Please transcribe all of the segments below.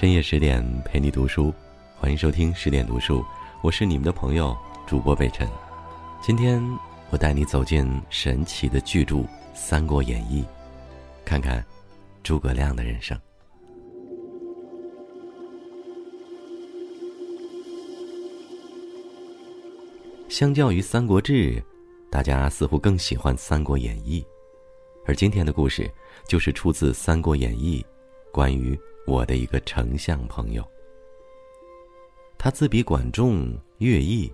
深夜十点陪你读书，欢迎收听十点读书，我是你们的朋友主播北辰。今天我带你走进神奇的巨著《三国演义》，看看诸葛亮的人生。相较于《三国志》，大家似乎更喜欢《三国演义》，而今天的故事就是出自《三国演义》，关于。我的一个丞相朋友，他自比管仲、乐毅，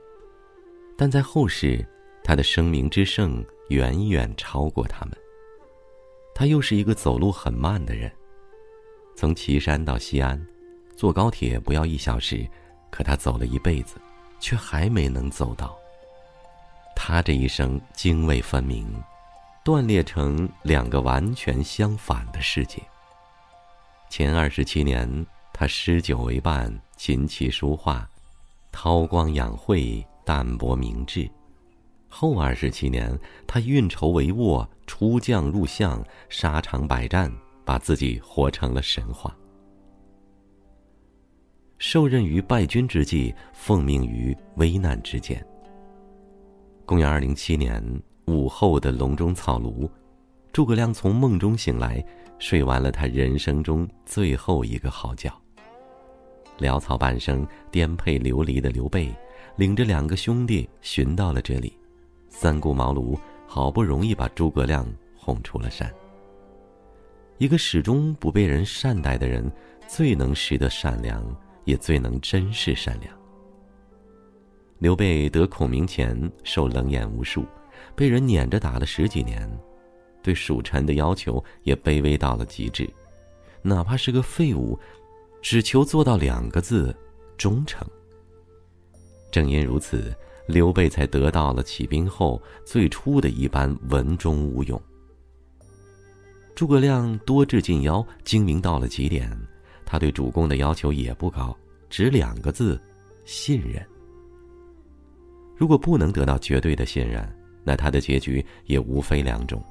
但在后世，他的声名之盛远远超过他们。他又是一个走路很慢的人，从岐山到西安，坐高铁不要一小时，可他走了一辈子，却还没能走到。他这一生泾渭分明，断裂成两个完全相反的世界。前二十七年，他诗酒为伴，琴棋书画，韬光养晦，淡泊明志；后二十七年，他运筹帷幄，出将入相，沙场百战，把自己活成了神话。受任于败军之际，奉命于危难之间。公元二零七年午后的隆中草庐，诸葛亮从梦中醒来。睡完了他人生中最后一个好觉。潦草半生、颠沛流离的刘备，领着两个兄弟寻到了这里。三顾茅庐，好不容易把诸葛亮哄出了山。一个始终不被人善待的人，最能识得善良，也最能珍视善良。刘备得孔明前，受冷眼无数，被人撵着打了十几年。对属臣的要求也卑微到了极致，哪怕是个废物，只求做到两个字：忠诚。正因如此，刘备才得到了起兵后最初的一般文忠武勇。诸葛亮多智近妖，精明到了极点，他对主公的要求也不高，只两个字：信任。如果不能得到绝对的信任，那他的结局也无非两种。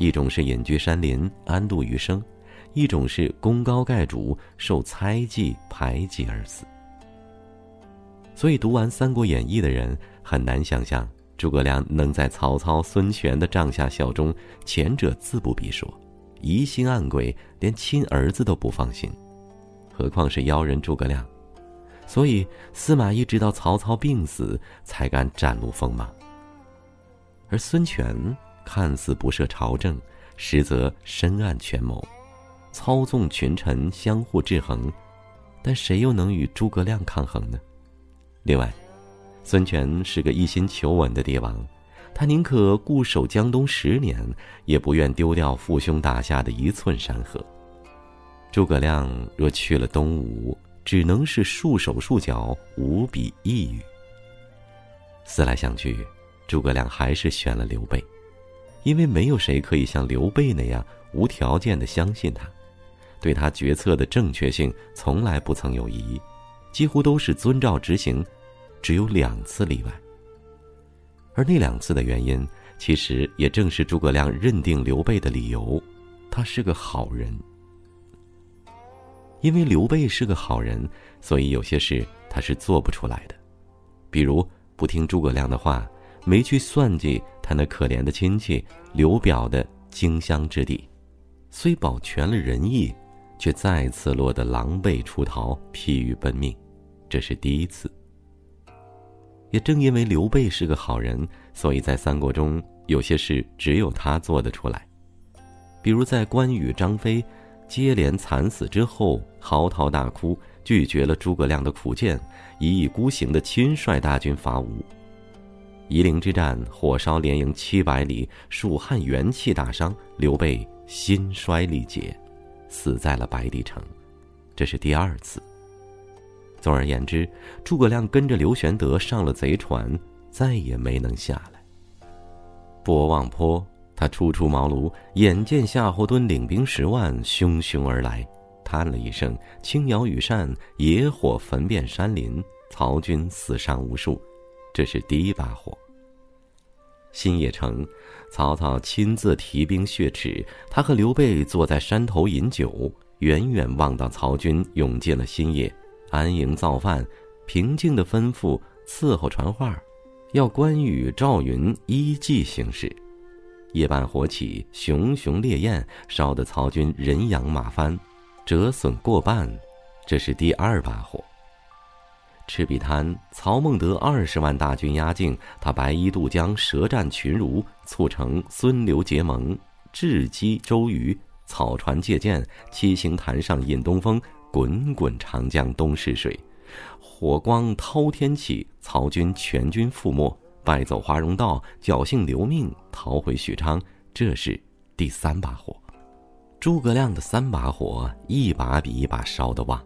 一种是隐居山林安度余生，一种是功高盖主受猜忌排挤而死。所以读完《三国演义》的人很难想象诸葛亮能在曹操、孙权的帐下效忠，前者自不必说，疑心暗鬼，连亲儿子都不放心，何况是妖人诸葛亮？所以司马懿直到曹操病死才敢展露锋芒，而孙权。看似不涉朝政，实则深谙权谋，操纵群臣，相互制衡。但谁又能与诸葛亮抗衡呢？另外，孙权是个一心求稳的帝王，他宁可固守江东十年，也不愿丢掉父兄打下的一寸山河。诸葛亮若去了东吴，只能是束手束脚，无比抑郁。思来想去，诸葛亮还是选了刘备。因为没有谁可以像刘备那样无条件的相信他，对他决策的正确性从来不曾有疑，几乎都是遵照执行，只有两次例外。而那两次的原因，其实也正是诸葛亮认定刘备的理由：他是个好人。因为刘备是个好人，所以有些事他是做不出来的，比如不听诸葛亮的话。没去算计他那可怜的亲戚刘表的荆襄之地，虽保全了仁义，却再次落得狼狈出逃、疲于奔命，这是第一次。也正因为刘备是个好人，所以在三国中有些事只有他做得出来，比如在关羽、张飞接连惨死之后，嚎啕大哭，拒绝了诸葛亮的苦谏，一意孤行的亲率大军伐吴。夷陵之战，火烧连营七百里，蜀汉元气大伤，刘备心衰力竭，死在了白帝城。这是第二次。总而言之，诸葛亮跟着刘玄德上了贼船，再也没能下来。博望坡，他初出茅庐，眼见夏侯惇领兵十万汹汹而来，叹了一声：“青鸟羽扇，野火焚遍山林，曹军死伤无数。”这是第一把火。新野城，曹操亲自提兵血耻，他和刘备坐在山头饮酒，远远望到曹军涌进了新野，安营造饭，平静的吩咐伺候传话，要关羽、赵云依计行事。夜半火起，熊熊烈焰烧得曹军人仰马翻，折损过半。这是第二把火。赤壁滩，曹孟德二十万大军压境，他白衣渡江，舌战群儒，促成孙刘结盟，智击周瑜。草船借箭，七星坛上引东风，滚滚长江东逝水。火光滔天起，曹军全军覆没，败走华容道，侥幸留命，逃回许昌。这是第三把火。诸葛亮的三把火，一把比一把烧得旺。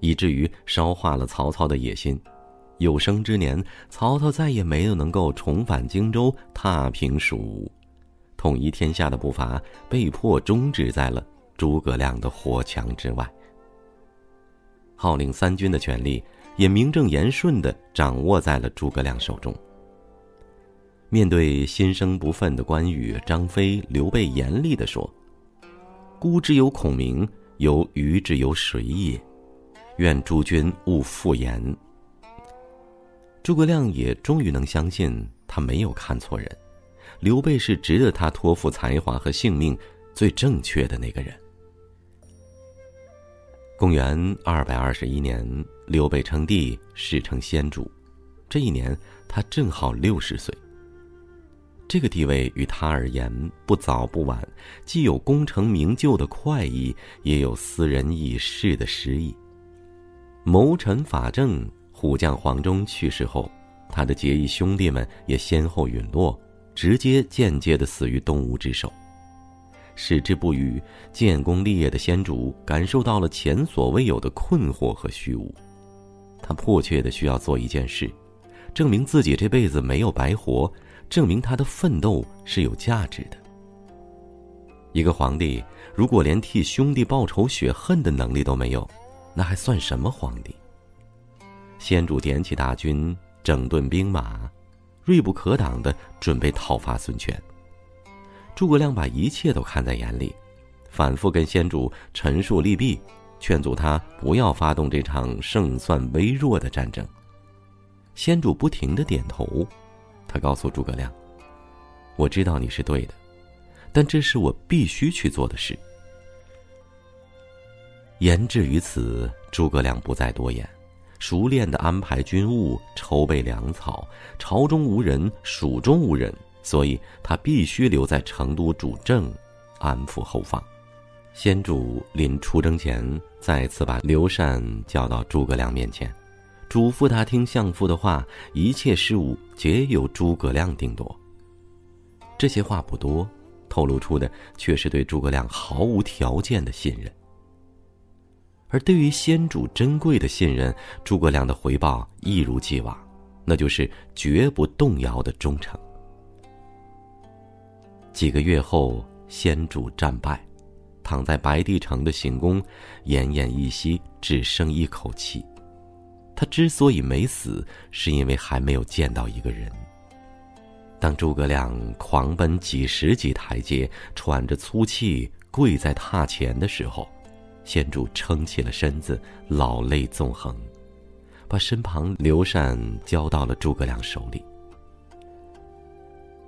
以至于烧化了曹操的野心，有生之年，曹操再也没有能够重返荆州，踏平蜀，统一天下的步伐被迫终止在了诸葛亮的火墙之外。号令三军的权力也名正言顺的掌握在了诸葛亮手中。面对心生不忿的关羽、张飞、刘备，严厉的说：“孤之有孔明，有鱼之有水也。”愿诸君勿复言。诸葛亮也终于能相信他没有看错人，刘备是值得他托付才华和性命最正确的那个人。公元二百二十一年，刘备称帝，史称先主。这一年，他正好六十岁。这个地位于他而言不早不晚，既有功成名就的快意，也有私人已逝的失意。谋臣法正，虎将黄忠去世后，他的结义兄弟们也先后陨落，直接间接的死于东吴之手。矢志不渝、建功立业的先主感受到了前所未有的困惑和虚无，他迫切的需要做一件事，证明自己这辈子没有白活，证明他的奋斗是有价值的。一个皇帝如果连替兄弟报仇雪恨的能力都没有，那还算什么皇帝？先主点起大军，整顿兵马，锐不可挡的准备讨伐孙权。诸葛亮把一切都看在眼里，反复跟先主陈述利弊，劝阻他不要发动这场胜算微弱的战争。先主不停的点头，他告诉诸葛亮：“我知道你是对的，但这是我必须去做的事。”言至于此，诸葛亮不再多言，熟练的安排军务，筹备粮草。朝中无人，蜀中无人，所以他必须留在成都主政，安抚后方。先主临出征前，再次把刘禅叫到诸葛亮面前，嘱咐他听相父的话，一切事务皆由诸葛亮定夺。这些话不多，透露出的却是对诸葛亮毫无条件的信任。而对于先主珍贵的信任，诸葛亮的回报一如既往，那就是绝不动摇的忠诚。几个月后，先主战败，躺在白帝城的行宫，奄奄一息，只剩一口气。他之所以没死，是因为还没有见到一个人。当诸葛亮狂奔几十级台阶，喘着粗气跪在榻前的时候。先主撑起了身子，老泪纵横，把身旁刘禅交到了诸葛亮手里。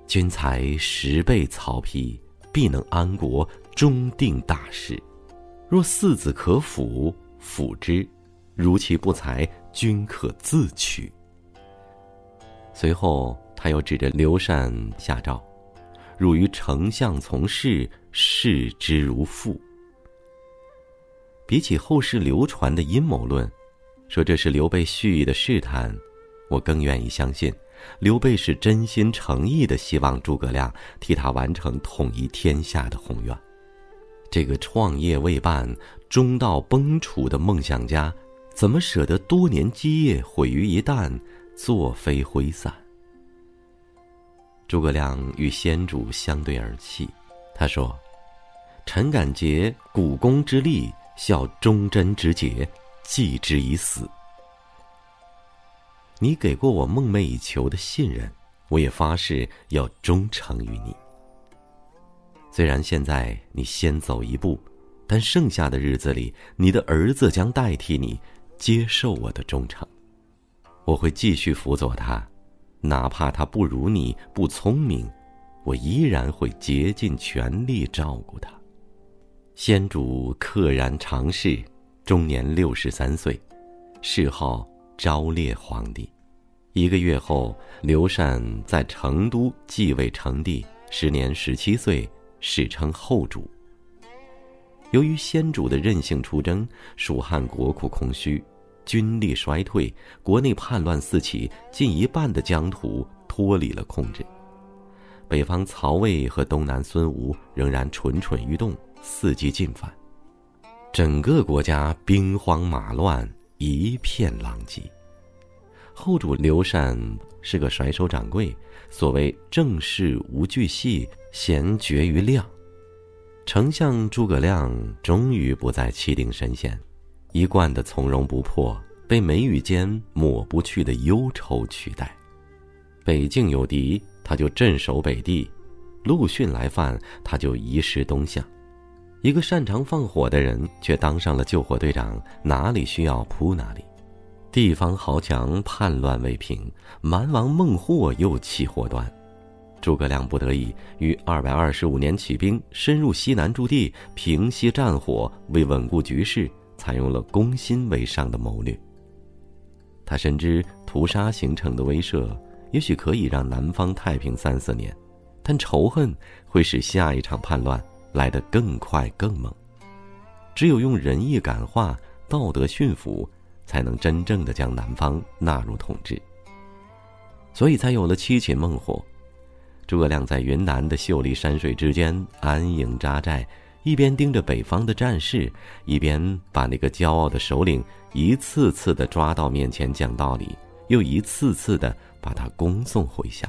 君才十倍曹丕，必能安国，终定大事。若四子可辅，辅之；如其不才，君可自取。随后，他又指着刘禅下诏：“汝于丞相从事，视之如父。”比起后世流传的阴谋论，说这是刘备蓄意的试探，我更愿意相信，刘备是真心诚意的希望诸葛亮替他完成统一天下的宏愿。这个创业未半、中道崩殂的梦想家，怎么舍得多年基业毁于一旦，作飞挥散？诸葛亮与先主相对而泣，他说：“臣感竭股肱之力。”效忠贞之节，继之以死。你给过我梦寐以求的信任，我也发誓要忠诚于你。虽然现在你先走一步，但剩下的日子里，你的儿子将代替你接受我的忠诚。我会继续辅佐他，哪怕他不如你不聪明，我依然会竭尽全力照顾他。先主克然长逝，终年六十三岁，谥号昭烈皇帝。一个月后，刘禅在成都继位成帝，时年十七岁，史称后主。由于先主的任性出征，蜀汉国库空虚，军力衰退，国内叛乱四起，近一半的疆土脱离了控制。北方曹魏和东南孙吴仍然蠢蠢欲动，伺机进犯，整个国家兵荒马乱，一片狼藉。后主刘禅是个甩手掌柜，所谓正事无巨细，闲绝于量。丞相诸葛亮终于不再气定神闲，一贯的从容不迫被眉宇间抹不去的忧愁取代。北境有敌，他就镇守北地；陆逊来犯，他就移师东向。一个擅长放火的人，却当上了救火队长，哪里需要扑哪里。地方豪强叛乱未平，蛮王孟获又起祸端，诸葛亮不得已于二百二十五年起兵，深入西南驻地，平息战火，为稳固局势，采用了攻心为上的谋略。他深知屠杀形成的威慑，也许可以让南方太平三四年，但仇恨会使下一场叛乱来得更快更猛。只有用仁义感化，道德驯服。才能真正的将南方纳入统治，所以才有了七擒孟获。诸葛亮在云南的秀丽山水之间安营扎寨，一边盯着北方的战事，一边把那个骄傲的首领一次次的抓到面前讲道理，又一次次的把他恭送回乡，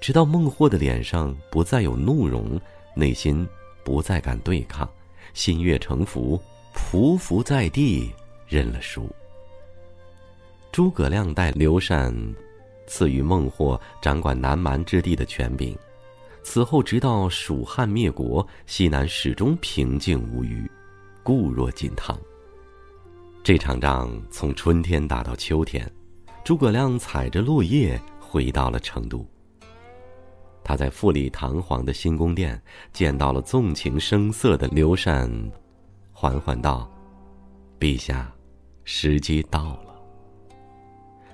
直到孟获的脸上不再有怒容，内心不再敢对抗，心悦诚服，匍匐在地，认了输。诸葛亮待刘禅，赐予孟获掌管南蛮之地的权柄。此后，直到蜀汉灭国，西南始终平静无虞，固若金汤。这场仗从春天打到秋天，诸葛亮踩着落叶回到了成都。他在富丽堂皇的新宫殿见到了纵情声色的刘禅，缓缓道：“陛下，时机到了。”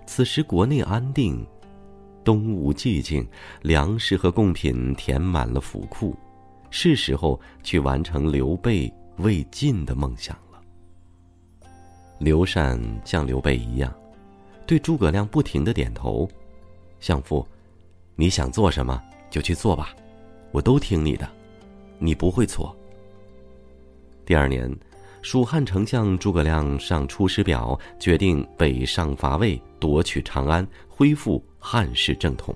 此时国内安定，东吴寂静，粮食和贡品填满了府库，是时候去完成刘备未尽的梦想了。刘禅像刘备一样，对诸葛亮不停的点头：“相父，你想做什么就去做吧，我都听你的，你不会错。”第二年。蜀汉丞相诸葛亮上《出师表》，决定北上伐魏，夺取长安，恢复汉室正统。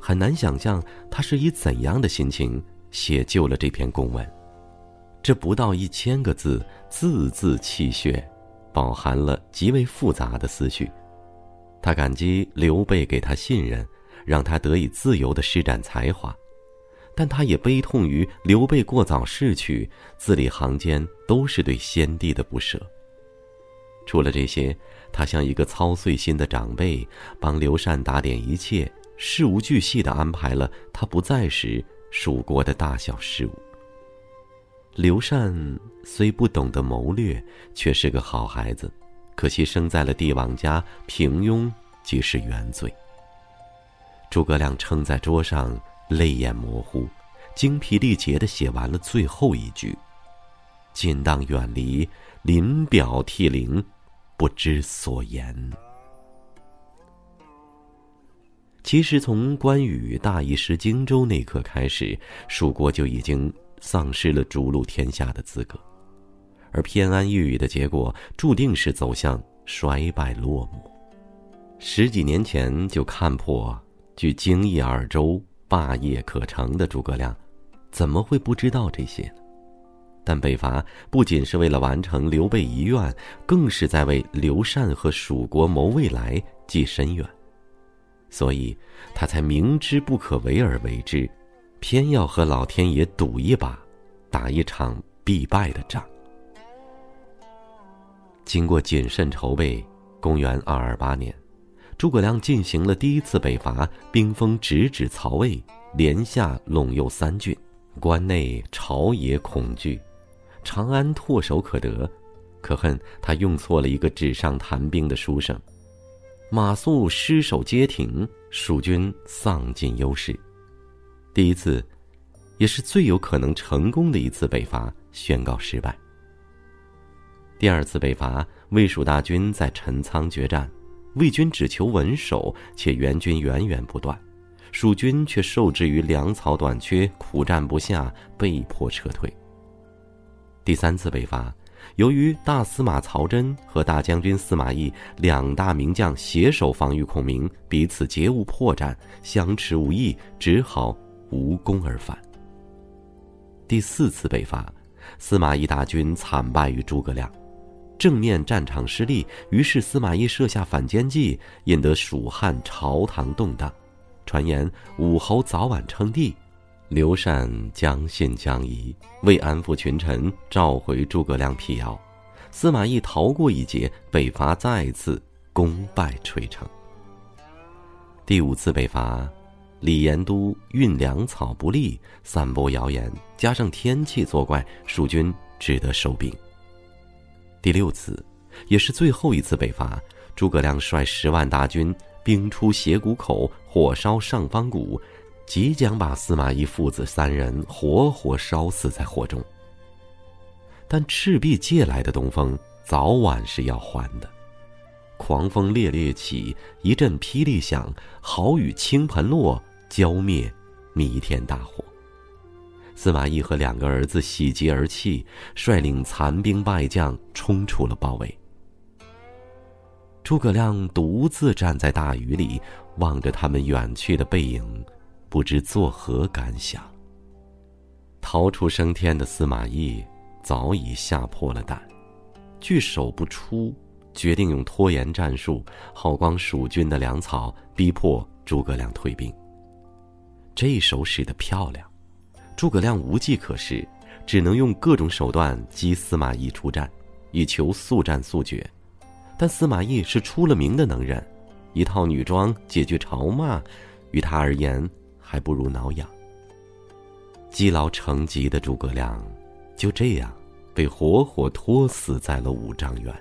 很难想象他是以怎样的心情写就了这篇公文。这不到一千个字，字字泣血，饱含了极为复杂的思绪。他感激刘备给他信任，让他得以自由的施展才华。但他也悲痛于刘备过早逝去，字里行间都是对先帝的不舍。除了这些，他像一个操碎心的长辈，帮刘禅打点一切，事无巨细的安排了他不在时蜀国的大小事务。刘禅虽不懂得谋略，却是个好孩子，可惜生在了帝王家，平庸即是原罪。诸葛亮撑在桌上。泪眼模糊，精疲力竭的写完了最后一句：“尽当远离，临表涕零，不知所言。”其实，从关羽大意失荆州那刻开始，蜀国就已经丧失了逐鹿天下的资格，而偏安一隅的结果，注定是走向衰败落幕。十几年前就看破，据荆益二州。霸业可成的诸葛亮，怎么会不知道这些？但北伐不仅是为了完成刘备遗愿，更是在为刘禅和蜀国谋未来、计深远，所以他才明知不可为而为之，偏要和老天爷赌一把，打一场必败的仗。经过谨慎筹备，公元二二八年，诸葛亮进行了第一次北伐，兵锋直指曹魏，连下陇右三郡，关内朝野恐惧，长安唾手可得。可恨他用错了一个纸上谈兵的书生，马谡失守街亭，蜀军丧尽优势。第一次，也是最有可能成功的一次北伐宣告失败。第二次北伐，魏蜀大军在陈仓决战，魏军只求稳守，且援军源源不断，蜀军却受制于粮草短缺，苦战不下，被迫撤退。第三次北伐。由于大司马曹真和大将军司马懿两大名将携手防御孔明，彼此皆无破绽，相持无益，只好无功而返。第四次北伐，司马懿大军惨败于诸葛亮，正面战场失利，于是司马懿设下反间计，引得蜀汉朝堂动荡，传言武侯早晚称帝。刘禅将信将疑，为安抚群臣，召回诸葛亮辟谣。司马懿逃过一劫，北伐再次功败垂成。第五次北伐，李延都运粮草不利，散播谣言，加上天气作怪，蜀军只得收兵。第六次，也是最后一次北伐，诸葛亮率十万大军，兵出斜谷口，火烧上方谷。即将把司马懿父子三人活活烧死在火中。但赤壁借来的东风早晚是要还的，狂风烈烈起，一阵霹雳响，好雨倾盆落，浇灭弥天大火。司马懿和两个儿子喜极而泣，率领残兵败将冲出了包围。诸葛亮独自站在大雨里，望着他们远去的背影。不知作何感想。逃出升天的司马懿早已吓破了胆，拒守不出，决定用拖延战术耗光蜀军的粮草，逼迫诸葛亮退兵。这一手使得漂亮，诸葛亮无计可施，只能用各种手段激司马懿出战，以求速战速决。但司马懿是出了名的能人，一套女装解决朝骂，于他而言。还不如挠痒。积劳成疾的诸葛亮，就这样被活活拖死在了五丈原。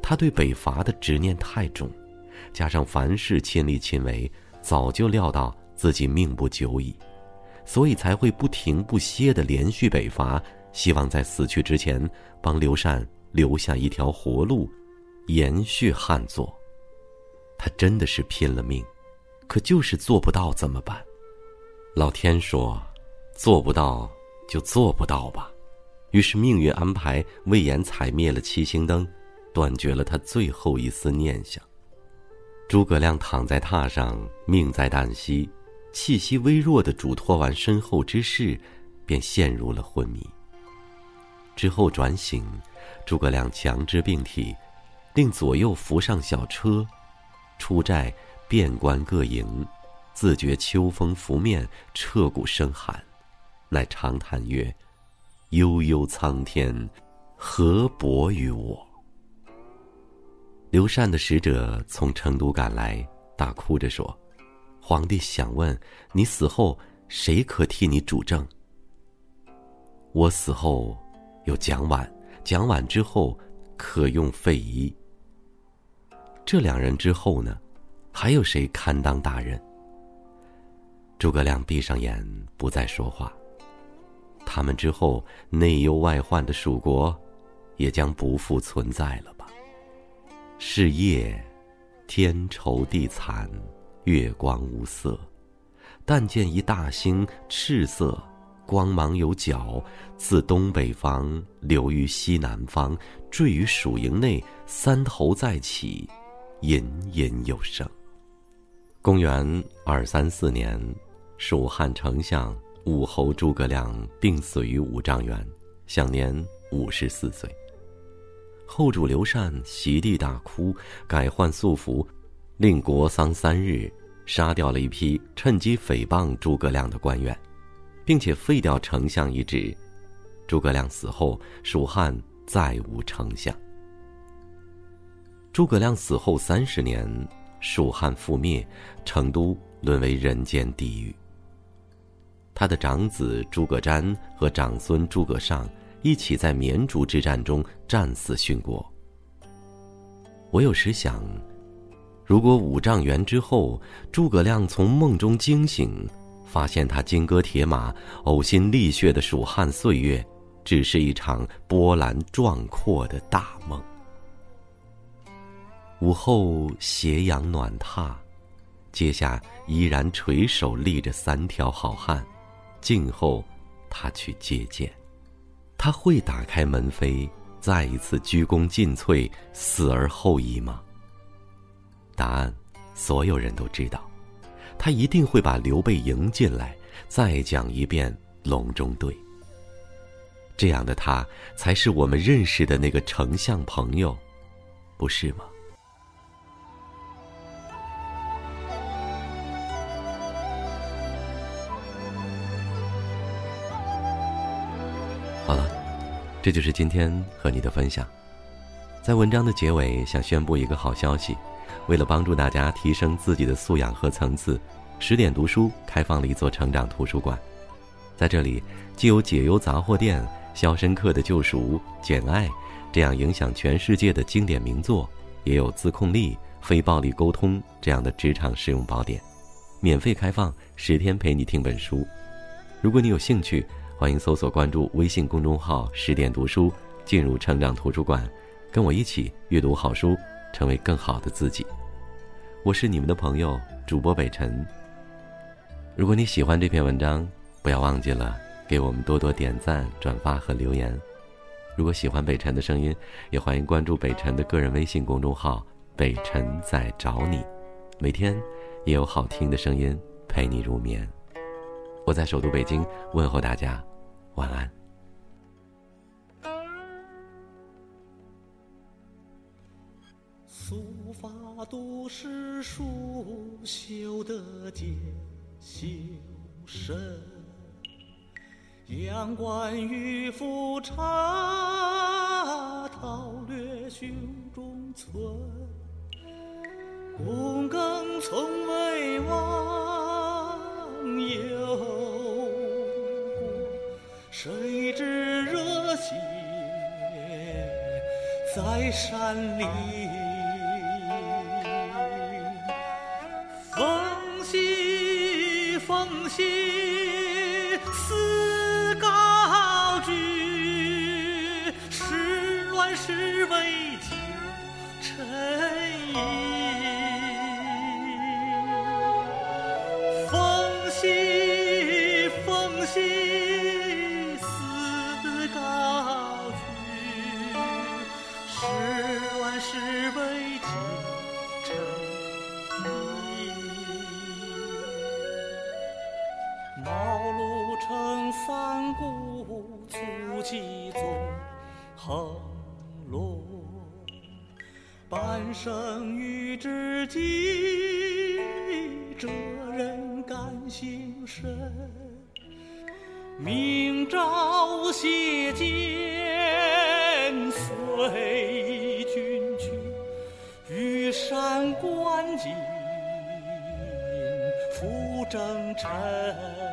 他对北伐的执念太重，加上凡事亲力亲为，早就料到自己命不久矣，所以才会不停不歇的连续北伐，希望在死去之前帮刘禅留下一条活路，延续汉作。他真的是拼了命。可就是做不到，怎么办？老天说：“做不到就做不到吧。”于是命运安排魏延踩灭了七星灯，断绝了他最后一丝念想。诸葛亮躺在榻上，命在旦夕，气息微弱的嘱托完身后之事，便陷入了昏迷。之后转醒，诸葛亮强支病体，令左右扶上小车，出寨。遍观各营，自觉秋风拂面，彻骨生寒，乃长叹曰：“悠悠苍天，何薄于我？”刘禅的使者从成都赶来，大哭着说：“皇帝想问你死后，谁可替你主政？我死后，有蒋琬，蒋琬之后，可用费祎。这两人之后呢？”还有谁堪当大任？诸葛亮闭上眼，不再说话。他们之后内忧外患的蜀国，也将不复存在了吧？是夜，天愁地惨，月光无色。但见一大星赤色，光芒有角，自东北方流于西南方，坠于蜀营内，三头再起，隐隐有声。公元二三四年，蜀汉丞相武侯诸葛亮病死于五丈原，享年五十四岁。后主刘禅席地大哭，改换素服，令国丧三日，杀掉了一批趁机诽谤诸葛亮的官员，并且废掉丞相一职，诸葛亮死后，蜀汉再无丞相。诸葛亮死后三十年，蜀汉覆灭，成都沦为人间地狱。他的长子诸葛瞻和长孙诸葛尚一起在绵竹之战中战死殉国。我有时想，如果五丈原之后，诸葛亮从梦中惊醒，发现他金戈铁马、呕心沥血的蜀汉岁月，只是一场波澜壮阔的大梦。午后斜阳暖榻，阶下依然垂手立着三条好汉，静候他去接见。他会打开门扉？再一次鞠躬尽瘁，死而后已吗？所有人都知道，他一定会把刘备迎进来，再讲一遍《隆中对》。这样的他，才是我们认识的那个丞相朋友，不是吗？好了这就是今天和你的分享。在文章的结尾，想宣布一个好消息：为了帮助大家提升自己的素养和层次，十点读书开放了一座成长图书馆。在这里，既有解忧杂货店、肖申克的救赎、简爱这样影响全世界的经典名作，也有自控力、非暴力沟通这样的职场实用宝典，免费开放十天陪你听本书。如果你有兴趣。欢迎搜索关注微信公众号“十点读书”，进入成长图书馆，跟我一起阅读好书，成为更好的自己。我是你们的朋友主播北辰。如果你喜欢这篇文章，不要忘记了给我们多多点赞、转发和留言。如果喜欢北辰的声音，也欢迎关注北辰的个人微信公众号“北辰在找你”，每天也有好听的声音陪你入眠。我在首都北京问候大家。晚安。书法都是书修的结修身，阳关玉斧插，韬略胸中存。躬耕从未忘忧。谁知热血在山林，心。己，哲人感心深。明朝谢剑随君去，玉山观景复征尘。